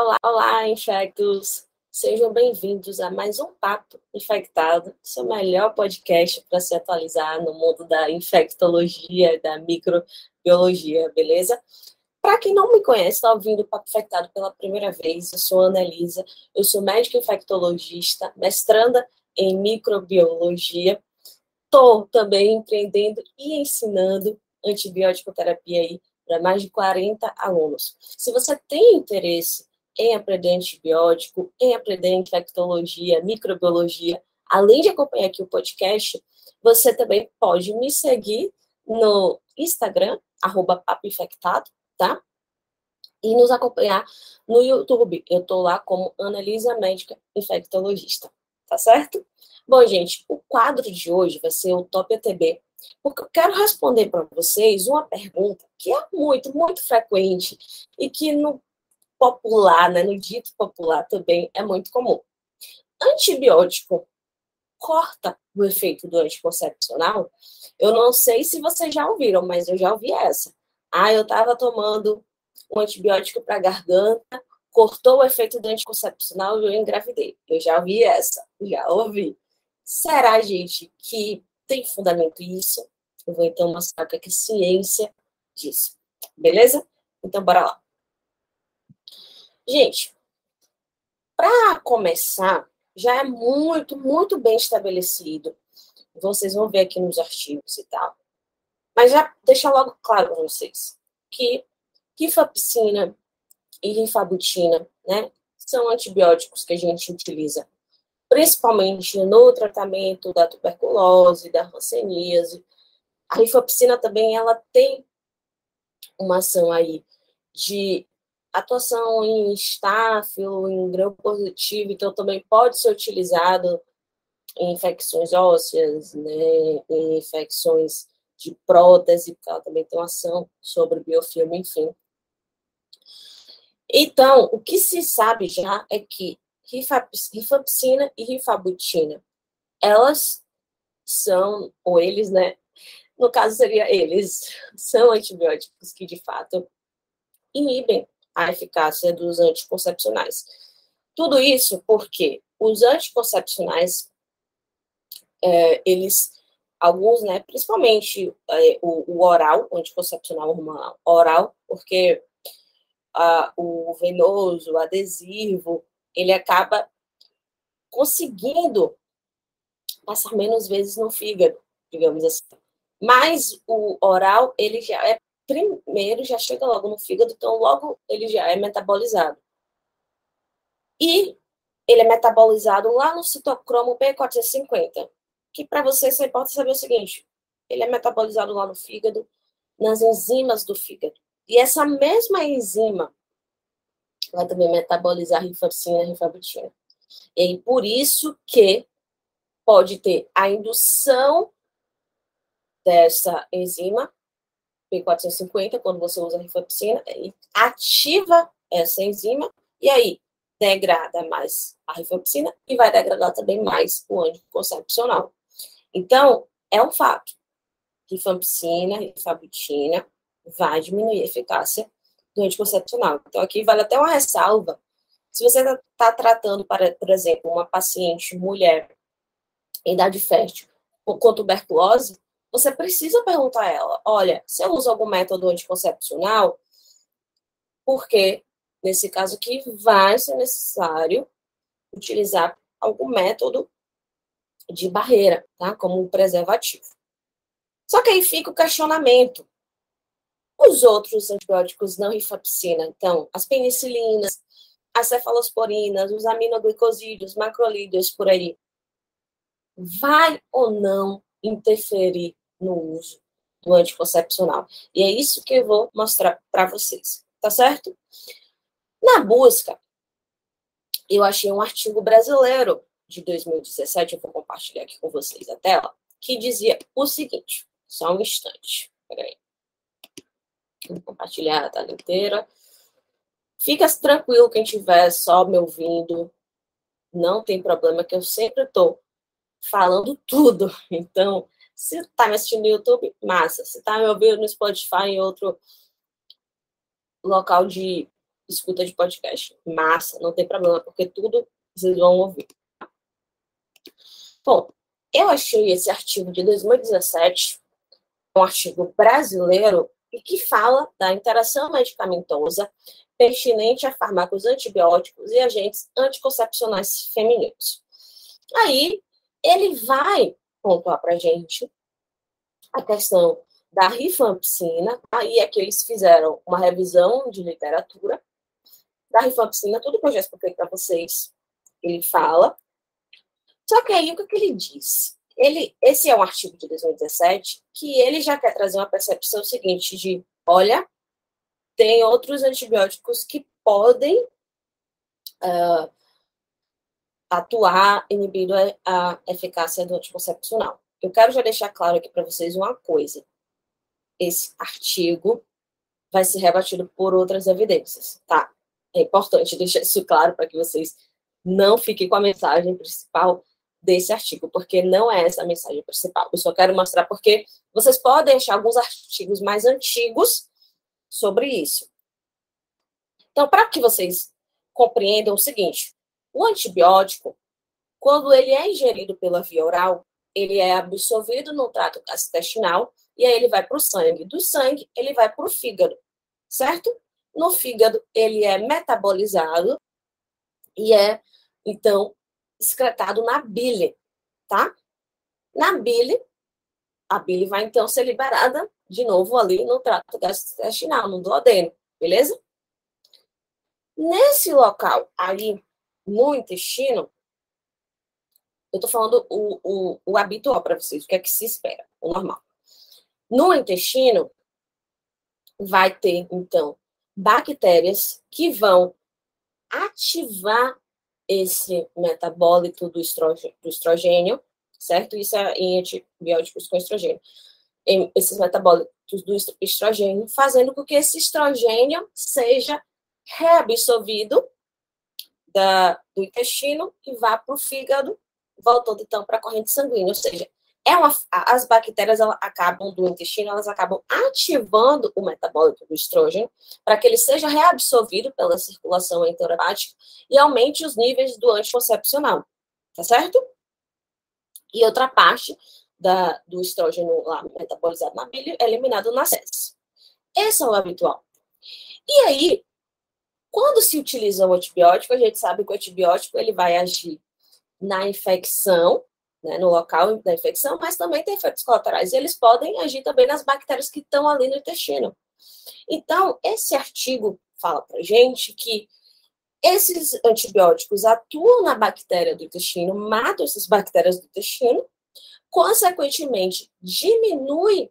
Olá, olá, infectos! Sejam bem-vindos a mais um Papo Infectado, seu melhor podcast para se atualizar no mundo da infectologia, da microbiologia, beleza? Para quem não me conhece, está ouvindo o Papo Infectado pela primeira vez, eu sou Ana Elisa, eu sou médica infectologista, mestranda em microbiologia, estou também empreendendo e ensinando antibiótico terapia aí para mais de 40 alunos. Se você tem interesse em aprender antibiótico, em aprender infectologia, microbiologia, além de acompanhar aqui o podcast, você também pode me seguir no Instagram, arroba Infectado, tá? E nos acompanhar no YouTube. Eu tô lá como Analisa Médica Infectologista, tá certo? Bom, gente, o quadro de hoje vai ser o Top ATB, porque eu quero responder para vocês uma pergunta que é muito, muito frequente e que no popular, né, no dito popular também é muito comum. Antibiótico corta o efeito do anticoncepcional? Eu não sei se vocês já ouviram, mas eu já ouvi essa. Ah, eu estava tomando um antibiótico para garganta, cortou o efeito do anticoncepcional e eu engravidei. Eu já ouvi essa, já ouvi. Será, gente, que tem fundamento isso? Eu vou então mostrar o que é ciência disso. Beleza? Então, bora lá. Gente, para começar, já é muito, muito bem estabelecido. Vocês vão ver aqui nos artigos e tal. Mas já deixa logo claro para vocês que rifapicina e rifabutina, né, são antibióticos que a gente utiliza principalmente no tratamento da tuberculose, da hanseníase. A rifapicina também ela tem uma ação aí de atuação em estáfilo, em grão positivo, então também pode ser utilizado em infecções ósseas, né, em infecções de prótese, porque ela também tem uma ação sobre biofilme, enfim. Então, o que se sabe já é que rifapicina e rifabutina, elas são, ou eles, né, no caso seria eles, são antibióticos que, de fato, inibem a eficácia dos anticoncepcionais. Tudo isso porque os anticoncepcionais, é, eles, alguns, né, principalmente é, o, o, oral, o anticoncepcional hormonal oral, porque a, o venoso, o adesivo, ele acaba conseguindo passar menos vezes no fígado, digamos assim. Mas o oral, ele já é primeiro já chega logo no fígado, então logo ele já é metabolizado. E ele é metabolizado lá no citocromo P450, que para você você pode saber o seguinte, ele é metabolizado lá no fígado, nas enzimas do fígado. E essa mesma enzima vai também metabolizar rifamicina e rifabutina. E por isso que pode ter a indução dessa enzima P450, quando você usa a rifampicina, ativa essa enzima e aí degrada mais a rifampicina e vai degradar também mais o anticoncepcional. Então, é um fato. Rifampicina, rifabutina vai diminuir a eficácia do anticoncepcional. Então, aqui vale até uma ressalva. Se você está tá tratando, para, por exemplo, uma paciente mulher em idade fértil com tuberculose, você precisa perguntar a ela: olha, você usa algum método anticoncepcional? Porque, nesse caso aqui, vai ser necessário utilizar algum método de barreira, tá? Como um preservativo. Só que aí fica o questionamento. Os outros antibióticos não rifapicina, então, as penicilinas, as cefalosporinas, os aminoglicosídeos, macrolídeos, por aí, vai ou não interferir no uso do anticoncepcional. E é isso que eu vou mostrar para vocês, tá certo? Na busca, eu achei um artigo brasileiro de 2017, eu vou compartilhar aqui com vocês a tela, que dizia o seguinte, só um instante, peraí. Vou compartilhar a tela inteira. Fica tranquilo quem estiver só me ouvindo, não tem problema, que eu sempre estou falando tudo. Então, se está me assistindo no YouTube, massa. Se está me ouvindo no Spotify, em outro local de escuta de podcast. Massa, não tem problema, porque tudo vocês vão ouvir. Bom, eu achei esse artigo de 2017, um artigo brasileiro, e que fala da interação medicamentosa pertinente a fármacos antibióticos e agentes anticoncepcionais femininos. Aí, ele vai pontuar para a gente a questão da rifampicina, aí é que eles fizeram uma revisão de literatura da rifampicina, tudo que eu já expliquei para vocês, ele fala. Só que aí, o que, que ele diz? Ele, esse é um artigo de 2017 que ele já quer trazer uma percepção seguinte de, olha, tem outros antibióticos que podem uh, atuar inibindo a, eficácia do anticoncepcional. Eu quero já deixar claro aqui para vocês uma coisa. Esse artigo vai ser rebatido por outras evidências, tá? É importante deixar isso claro para que vocês não fiquem com a mensagem principal desse artigo, porque não é essa a mensagem principal. Eu só quero mostrar porque vocês podem achar alguns artigos mais antigos sobre isso. Então, para que vocês compreendam o seguinte, o antibiótico, quando ele é ingerido pela via oral, ele é absorvido no trato gastrointestinal e aí ele vai para o sangue. Do sangue, ele vai para o fígado, certo? No fígado, ele é metabolizado e é, então, excretado na bile, tá? Na bile, a bile vai, então, ser liberada de novo ali no trato gastrointestinal, no duodeno, beleza? Nesse local aí, no intestino, eu tô falando o, o, o habitual para vocês, o que é que se espera, o normal. No intestino, vai ter, então, bactérias que vão ativar esse metabólito do estrogênio, do estrogênio certo? Isso é em antibióticos com estrogênio. Em esses metabólitos do estrogênio, fazendo com que esse estrogênio seja reabsorvido da, do intestino e vá para o fígado, voltando então para a corrente sanguínea. Ou seja, é uma, as bactérias elas acabam do intestino, elas acabam ativando o metabólito do estrógeno para que ele seja reabsorvido pela circulação enterohepática e aumente os níveis do anticoncepcional, tá certo? E outra parte da, do estrógeno lá metabolizado na bile é eliminado nas fezes. Esse é o habitual. E aí, quando se utiliza o antibiótico, a gente sabe que o antibiótico ele vai agir na infecção, né, no local da infecção, mas também tem efeitos colaterais. E eles podem agir também nas bactérias que estão ali no intestino. Então, esse artigo fala para gente que esses antibióticos atuam na bactéria do intestino, matam essas bactérias do intestino, consequentemente, diminui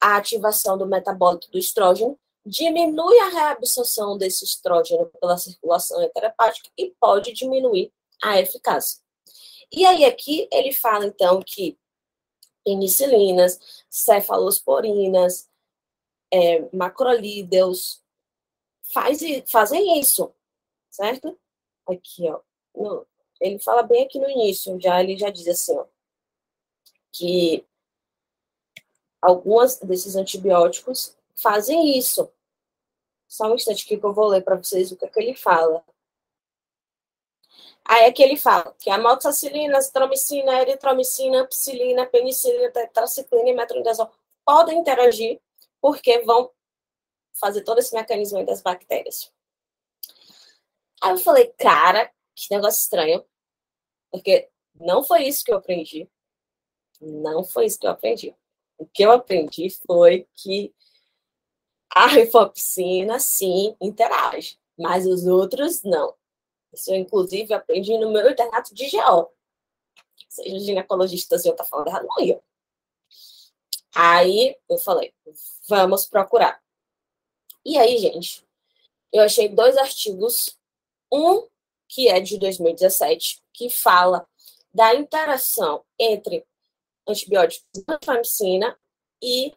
a ativação do metabólito do estrógeno, diminui a reabsorção desse estrógeno pela circulação enteropática e pode diminuir a eficácia. E aí aqui ele fala então que penicilinas, cefalosporinas, é, macrolídeos faz, fazem isso, certo? Aqui, ó. No, ele fala bem aqui no início, já ele já diz assim, ó, que algumas desses antibióticos fazem isso. Só um instante que eu vou ler para vocês o que, é que ele fala. Aí é que ele fala que a amoxicilina, azitromicina, eritromicina, ampicilina, penicilina, tetraciclina e metronidazol podem interagir porque vão fazer todo esse mecanismo das bactérias. Aí eu falei, cara, que negócio estranho, porque não foi isso que eu aprendi. Não foi isso que eu aprendi. O que eu aprendi foi que a rifopsina, sim, interage, mas os outros não. Isso eu, inclusive, aprendi no meu internato de GO. Seja ginecologista, se eu tá falando errado, não ia. Aí eu falei, vamos procurar. E aí, gente, eu achei dois artigos. Um que é de 2017, que fala da interação entre antibióticos antifamicina e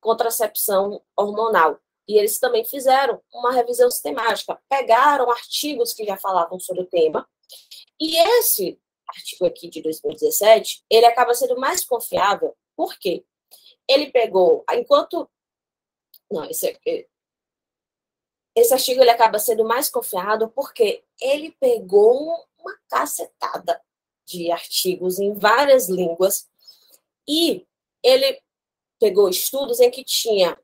contracepção hormonal. E eles também fizeram uma revisão sistemática, pegaram artigos que já falavam sobre o tema, e esse artigo aqui de 2017, ele acaba sendo mais confiável, por quê? Ele pegou, enquanto. Não, esse aqui. esse artigo ele acaba sendo mais confiado porque ele pegou uma cacetada de artigos em várias línguas e ele pegou estudos em que tinha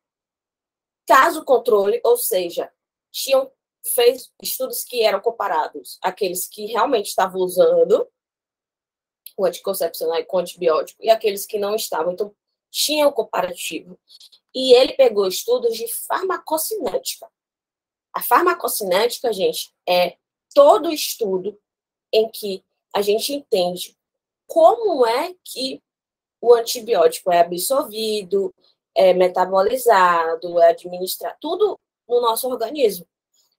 caso controle, ou seja, tinham fez estudos que eram comparados àqueles que realmente estavam usando o anticoncepcional com antibiótico e aqueles que não estavam. Então, tinha o comparativo. E ele pegou estudos de farmacocinética. A farmacocinética, gente, é todo estudo em que a gente entende como é que o antibiótico é absorvido, é metabolizado, é administrado, tudo no nosso organismo.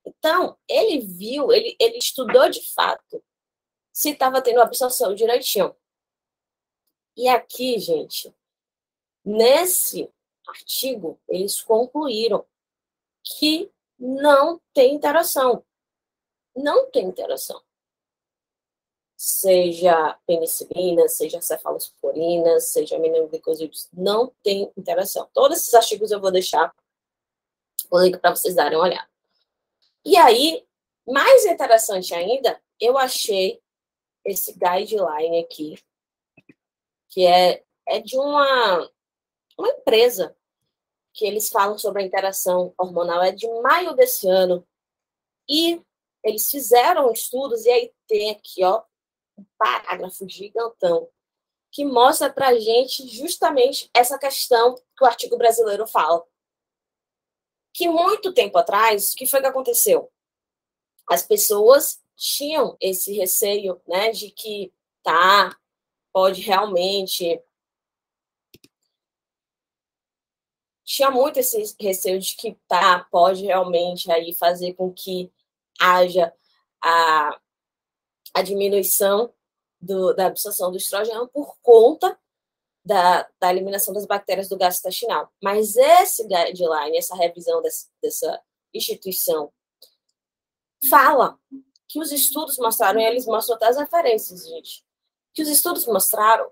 Então, ele viu, ele, ele estudou de fato se estava tendo absorção direitinho. E aqui, gente, nesse artigo, eles concluíram que não tem interação. Não tem interação. Seja penicilina, seja cefalosporina, seja aminoglicosídeos, não tem interação. Todos esses artigos eu vou deixar o link para vocês darem uma olhada. E aí, mais interessante ainda, eu achei esse guideline aqui, que é, é de uma, uma empresa que eles falam sobre a interação hormonal, é de maio desse ano. E eles fizeram estudos, e aí tem aqui, ó, um parágrafo gigantão, que mostra para gente justamente essa questão que o artigo brasileiro fala. Que muito tempo atrás, o que foi que aconteceu? As pessoas tinham esse receio, né, de que tá, pode realmente tinha muito esse receio de que tá, pode realmente aí fazer com que haja a, a diminuição do, da absorção do estrogênio por conta da, da, eliminação das bactérias do gás intestinal. Mas esse guideline, essa revisão desse, dessa instituição, fala que os estudos mostraram, e eles mostram até as referências, gente, que os estudos mostraram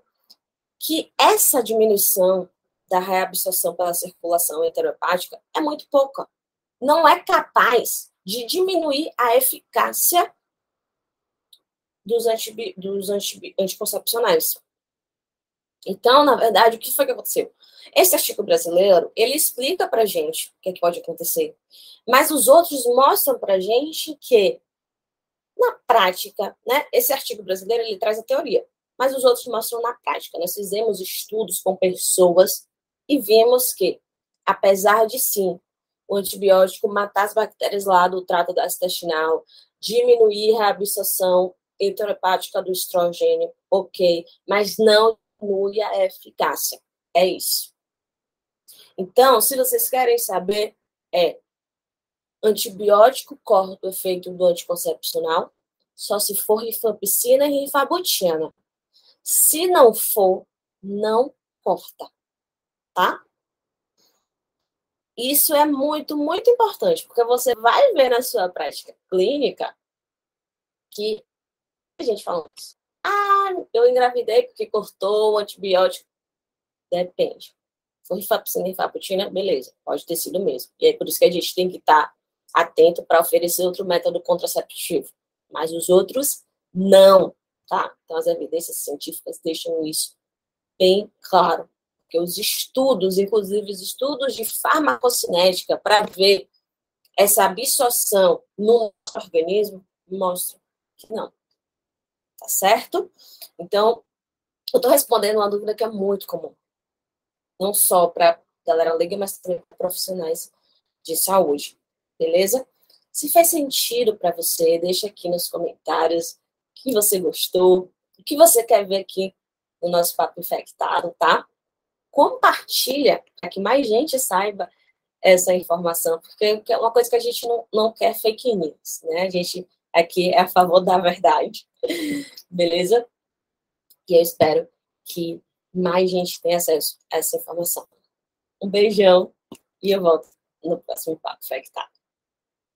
que essa diminuição da reabsorção pela circulação enterohepática é muito pouca. Não é capaz de diminuir a eficácia dos, antibi, dos antibi, anticoncepcionais. Então, na verdade, o que foi que aconteceu? Esse artigo brasileiro, ele explica para gente o que, é que pode acontecer. Mas os outros mostram para gente que na prática, né, esse artigo brasileiro ele traz a teoria, mas os outros mostram na prática. Nós fizemos estudos com pessoas e vimos que, apesar de sim, o antibiótico matar as bactérias lá do trato intestinal, diminuir a absorção enteropática do estrogênio, ok, mas não diminui a eficácia. É isso. Então, se vocês querem saber, é Antibiótico corta o efeito do anticoncepcional, só se for rifampicina e rifabutina. Se não for, não corta, tá? Isso é muito, muito importante, porque você vai ver na sua prática clínica que gente fala isso. Ah, eu engravidei porque cortou o antibiótico. Depende. Se for rifampicina e rifabutina, beleza, pode ter sido mesmo. E é por isso que a gente tem que estar tá atento para oferecer outro método contraceptivo, mas os outros não, tá? Então as evidências científicas deixam isso bem claro, porque os estudos, inclusive os estudos de farmacocinética para ver essa absorção no organismo mostram que não. Tá certo? Então, eu estou respondendo uma dúvida que é muito comum. Não só para galera leiga, mas também para profissionais de saúde beleza? Se faz sentido para você, deixa aqui nos comentários o que você gostou, o que você quer ver aqui no nosso Papo Infectado, tá? Compartilha para que mais gente saiba essa informação, porque é uma coisa que a gente não, não quer fake news, né? A gente aqui é a favor da verdade, beleza? E eu espero que mais gente tenha acesso a essa informação. Um beijão e eu volto no próximo Papo Infectado.